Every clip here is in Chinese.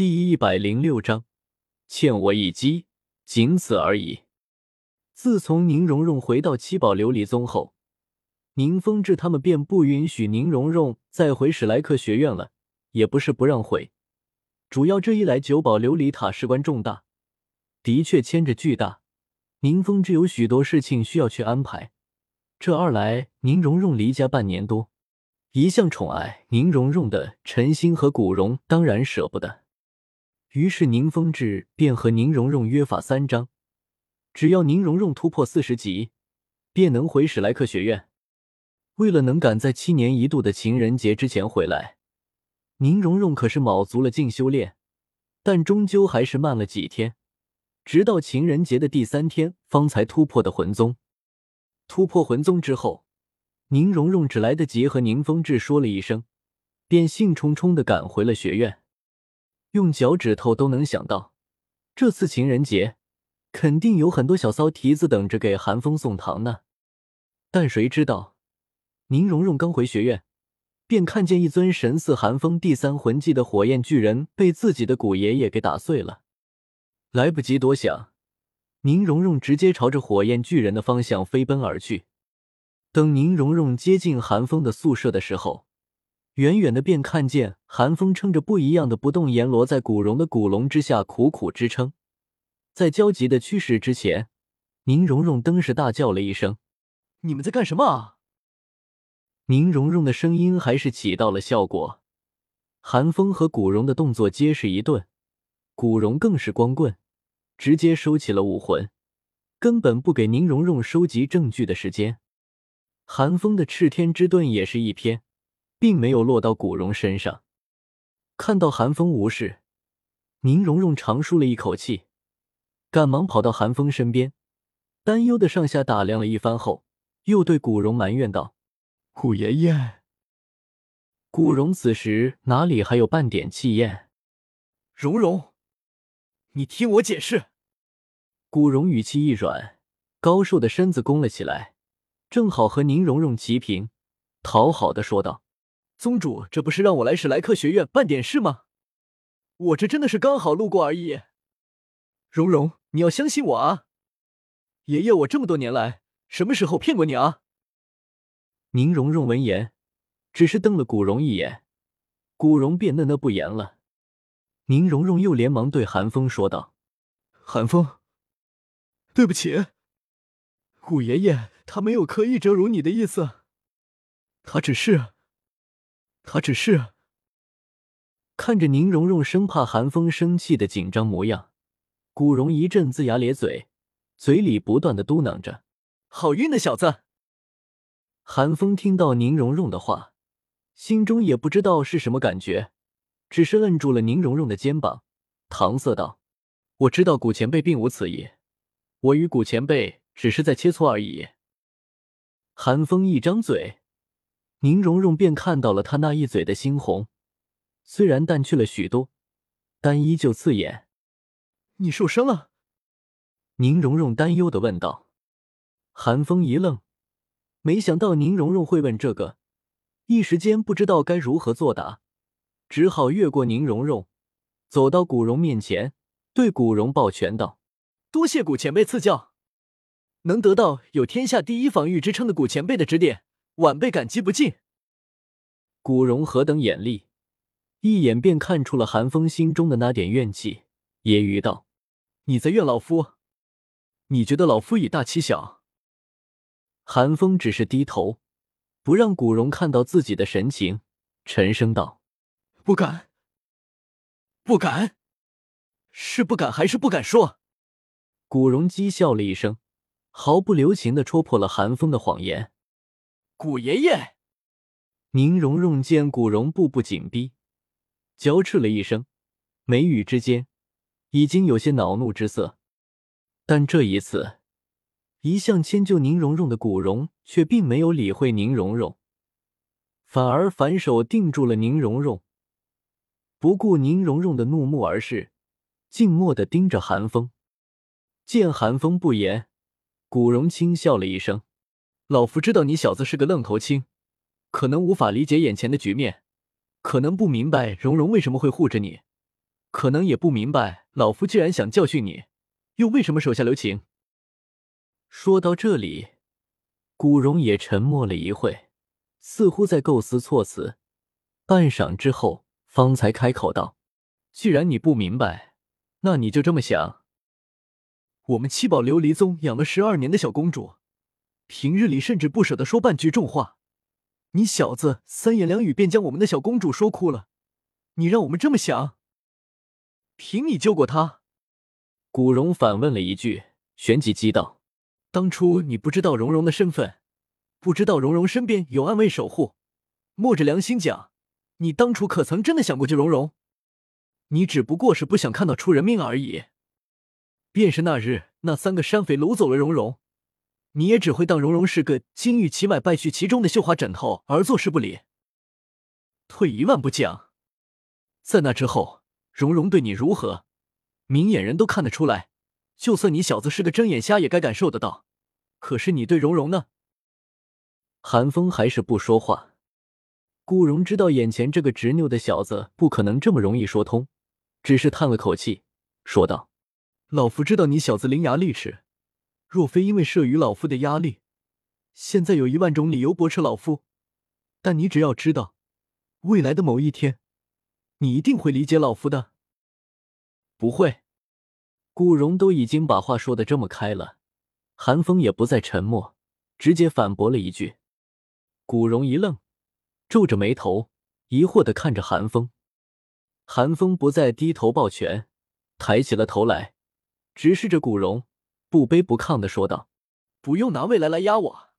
第一百零六章，欠我一击，仅此而已。自从宁荣荣回到七宝琉璃宗后，宁风致他们便不允许宁荣荣再回史莱克学院了。也不是不让回，主要这一来，九宝琉璃塔事关重大，的确牵着巨大。宁风致有许多事情需要去安排。这二来，宁荣荣离家半年多，一向宠爱宁荣荣的陈星和古荣当然舍不得。于是宁风致便和宁荣荣约法三章：只要宁荣荣突破四十级，便能回史莱克学院。为了能赶在七年一度的情人节之前回来，宁荣荣可是卯足了劲修炼，但终究还是慢了几天，直到情人节的第三天方才突破的魂宗。突破魂宗之后，宁荣荣只来得及和宁风致说了一声，便兴冲冲的赶回了学院。用脚趾头都能想到，这次情人节肯定有很多小骚蹄子等着给韩风送糖呢。但谁知道，宁荣荣刚回学院，便看见一尊神似寒风第三魂技的火焰巨人被自己的古爷爷给打碎了。来不及多想，宁荣荣直接朝着火焰巨人的方向飞奔而去。等宁荣荣接近寒风的宿舍的时候，远远的便看见寒风撑着不一样的不动阎罗在古荣的古龙之下苦苦支撑，在焦急的驱使之前，宁荣荣登时大叫了一声：“你们在干什么啊？”宁荣荣的声音还是起到了效果，寒风和古荣的动作皆是一顿，古荣更是光棍，直接收起了武魂，根本不给宁荣荣收集证据的时间。寒风的炽天之盾也是一偏。并没有落到古荣身上。看到寒风无事，宁荣荣长舒了一口气，赶忙跑到寒风身边，担忧的上下打量了一番后，又对古荣埋怨道：“古爷爷。”古荣此时哪里还有半点气焰？荣荣，你听我解释。古荣语气一软，高瘦的身子弓了起来，正好和宁荣荣齐平，讨好的说道。宗主，这不是让我来史莱克学院办点事吗？我这真的是刚好路过而已。蓉蓉，你要相信我啊！爷爷，我这么多年来什么时候骗过你啊？宁荣荣闻言，只是瞪了古荣一眼，古荣便讷讷不言了。宁荣荣又连忙对韩风说道：“韩风，对不起，古爷爷他没有刻意折辱你的意思，他只是……”他只是看着宁荣荣生怕韩风生气的紧张模样，古荣一阵龇牙咧嘴，嘴里不断的嘟囔着：“好运的小子。”韩风听到宁荣荣的话，心中也不知道是什么感觉，只是摁住了宁荣荣的肩膀，搪塞道：“我知道古前辈并无此意，我与古前辈只是在切磋而已。”韩风一张嘴。宁荣荣便看到了他那一嘴的猩红，虽然淡去了许多，但依旧刺眼。你受伤了？宁荣荣担忧的问道。韩风一愣，没想到宁荣荣会问这个，一时间不知道该如何作答，只好越过宁荣荣，走到古荣面前，对古荣抱拳道：“多谢古前辈赐教，能得到有天下第一防御之称的古前辈的指点。”晚辈感激不尽。古荣何等眼力，一眼便看出了韩风心中的那点怨气，揶揄道：“你在怨老夫？你觉得老夫以大欺小？”韩风只是低头，不让古荣看到自己的神情，沉声道：“不敢，不敢，是不敢还是不敢说？”古荣讥笑了一声，毫不留情的戳破了韩风的谎言。古爷爷，宁荣荣见古荣步步紧逼，娇斥了一声，眉宇之间已经有些恼怒之色。但这一次，一向迁就宁荣荣的古荣却并没有理会宁荣荣，反而反手定住了宁荣荣，不顾宁荣荣的怒目而视，静默的盯着寒风。见寒风不言，古荣轻笑了一声。老夫知道你小子是个愣头青，可能无法理解眼前的局面，可能不明白蓉蓉为什么会护着你，可能也不明白，老夫既然想教训你，又为什么手下留情？说到这里，古荣也沉默了一会，似乎在构思措辞。半晌之后，方才开口道：“既然你不明白，那你就这么想。我们七宝琉璃宗养了十二年的小公主，平日里甚至不舍得说半句重话，你小子三言两语便将我们的小公主说哭了。你让我们这么想？凭你救过她？”古荣反问了一句，旋即激道：“当初你不知道蓉蓉的身份，不知道蓉蓉身边有暗卫守护，摸着良心讲。”你当初可曾真的想过救蓉蓉？你只不过是不想看到出人命而已。便是那日那三个山匪掳走了蓉蓉，你也只会当蓉蓉是个金玉其外败絮其中的绣花枕头而坐视不理。退一万步讲，在那之后，蓉蓉对你如何，明眼人都看得出来。就算你小子是个睁眼瞎，也该感受得到。可是你对蓉蓉呢？韩风还是不说话。顾荣知道眼前这个执拗的小子不可能这么容易说通，只是叹了口气，说道：“老夫知道你小子伶牙俐齿，若非因为慑于老夫的压力，现在有一万种理由驳斥老夫。但你只要知道，未来的某一天，你一定会理解老夫的。”不会，顾荣都已经把话说的这么开了，韩风也不再沉默，直接反驳了一句。古荣一愣。皱着眉头，疑惑的看着韩风。韩风不再低头抱拳，抬起了头来，直视着古荣，不卑不亢的说道：“不用拿未来来压我，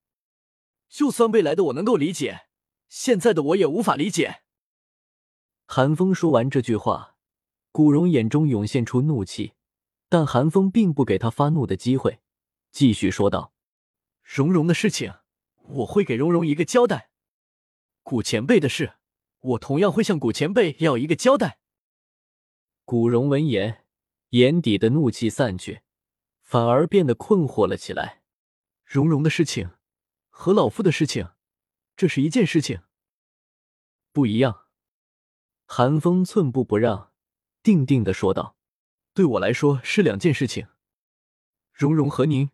就算未来的我能够理解，现在的我也无法理解。”韩风说完这句话，古荣眼中涌现出怒气，但韩风并不给他发怒的机会，继续说道：“蓉蓉的事情，我会给蓉蓉一个交代。”古前辈的事，我同样会向古前辈要一个交代。古荣闻言，眼底的怒气散去，反而变得困惑了起来。蓉蓉的事情和老夫的事情，这是一件事情，不一样。韩风寸步不让，定定的说道：“对我来说是两件事情。蓉蓉和您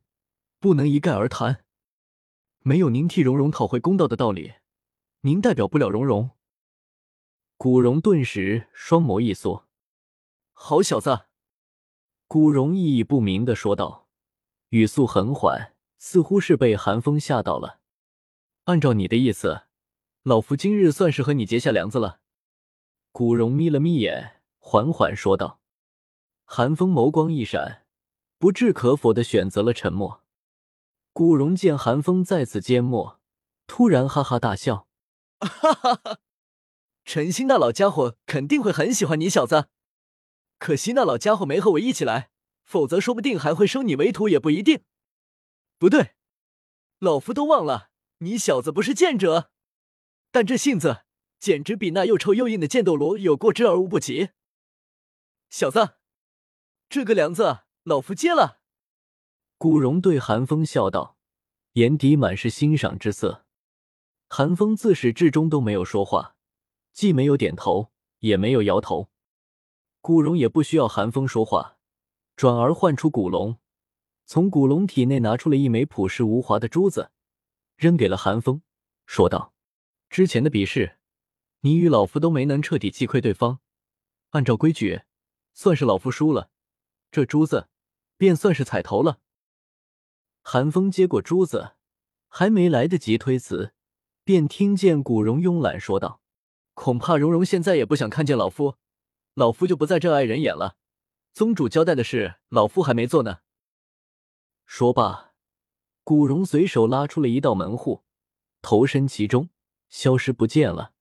不能一概而谈，没有您替蓉蓉讨回公道的道理。”您代表不了蓉蓉。古荣顿时双眸一缩，好小子！古荣意义不明的说道，语速很缓，似乎是被寒风吓到了。按照你的意思，老夫今日算是和你结下梁子了。古荣眯了眯眼，缓缓说道。寒风眸光一闪，不置可否的选择了沉默。古荣见寒风再次缄默，突然哈哈大笑。哈哈哈！陈星那老家伙肯定会很喜欢你小子，可惜那老家伙没和我一起来，否则说不定还会收你为徒也不一定。不对，老夫都忘了，你小子不是剑者，但这性子简直比那又臭又硬的剑斗罗有过之而无不及。小子，这个梁子老夫接了。古荣对韩风笑道，眼底满是欣赏之色。韩风自始至终都没有说话，既没有点头，也没有摇头。古荣也不需要寒风说话，转而唤出古龙，从古龙体内拿出了一枚朴实无华的珠子，扔给了寒风，说道：“之前的比试，你与老夫都没能彻底击溃对方，按照规矩，算是老夫输了。这珠子，便算是彩头了。”寒风接过珠子，还没来得及推辞。便听见古荣慵懒说道：“恐怕荣荣现在也不想看见老夫，老夫就不在这碍人眼了。宗主交代的事，老夫还没做呢。”说罢，古荣随手拉出了一道门户，投身其中，消失不见了。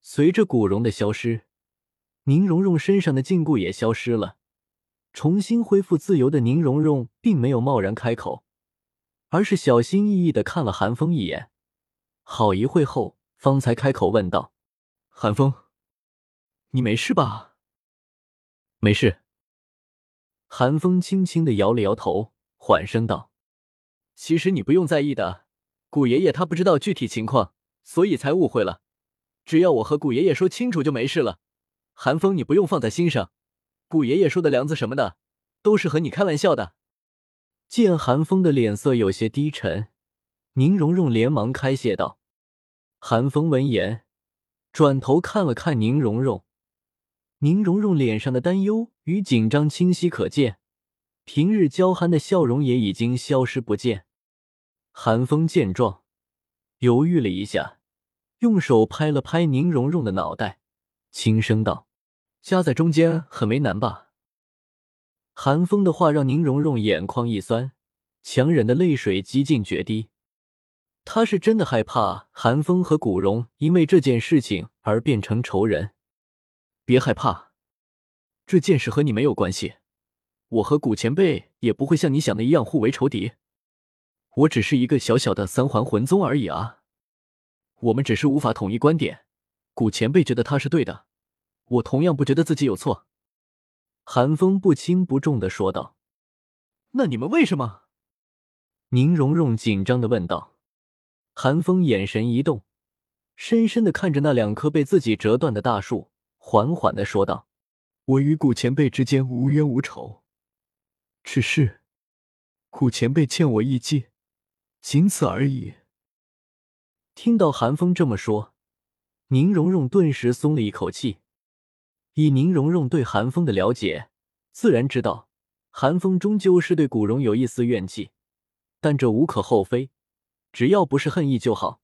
随着古荣的消失，宁荣荣身上的禁锢也消失了，重新恢复自由的宁荣荣并没有贸然开口，而是小心翼翼的看了韩风一眼。好一会后，方才开口问道：“韩风，你没事吧？”“没事。”韩风轻轻的摇了摇头，缓声道：“其实你不用在意的，古爷爷他不知道具体情况，所以才误会了。只要我和古爷爷说清楚就没事了。韩风，你不用放在心上，古爷爷说的梁子什么的，都是和你开玩笑的。见韩风的脸色有些低沉，宁荣荣连忙开谢道。韩风闻言，转头看了看宁荣荣，宁荣荣脸上的担忧与紧张清晰可见，平日娇憨的笑容也已经消失不见。韩风见状，犹豫了一下，用手拍了拍宁荣荣的脑袋，轻声道：“夹在中间很为难吧？”韩风的话让宁荣荣眼眶一酸，强忍的泪水几近决堤。他是真的害怕韩风和古荣因为这件事情而变成仇人。别害怕，这件事和你没有关系，我和古前辈也不会像你想的一样互为仇敌。我只是一个小小的三环魂宗而已啊！我们只是无法统一观点。古前辈觉得他是对的，我同样不觉得自己有错。韩风不轻不重的说道：“那你们为什么？”宁荣荣紧张的问道。韩风眼神一动，深深的看着那两棵被自己折断的大树，缓缓的说道：“我与古前辈之间无冤无仇，只是古前辈欠我一计，仅此而已。”听到韩风这么说，宁荣荣顿时松了一口气。以宁荣荣对韩风的了解，自然知道韩风终究是对古荣有一丝怨气，但这无可厚非。只要不是恨意就好。